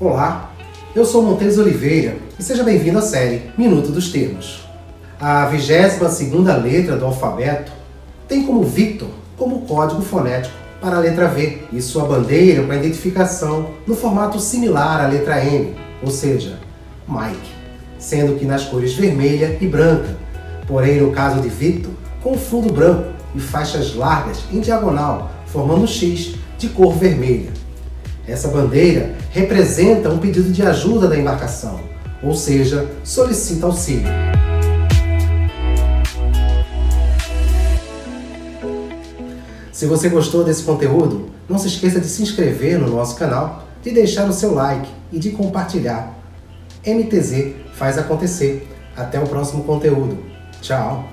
Olá, eu sou Montes Oliveira e seja bem-vindo à série Minuto dos Termos. A 22ª letra do alfabeto tem como Victor como código fonético para a letra V e sua bandeira para identificação no formato similar à letra M, ou seja, Mike, sendo que nas cores vermelha e branca, porém no caso de Victor, com fundo branco e faixas largas em diagonal, formando um X de cor vermelha. Essa bandeira representa um pedido de ajuda da embarcação, ou seja, solicita auxílio. Se você gostou desse conteúdo, não se esqueça de se inscrever no nosso canal, de deixar o seu like e de compartilhar. MTZ faz acontecer. Até o próximo conteúdo. Tchau!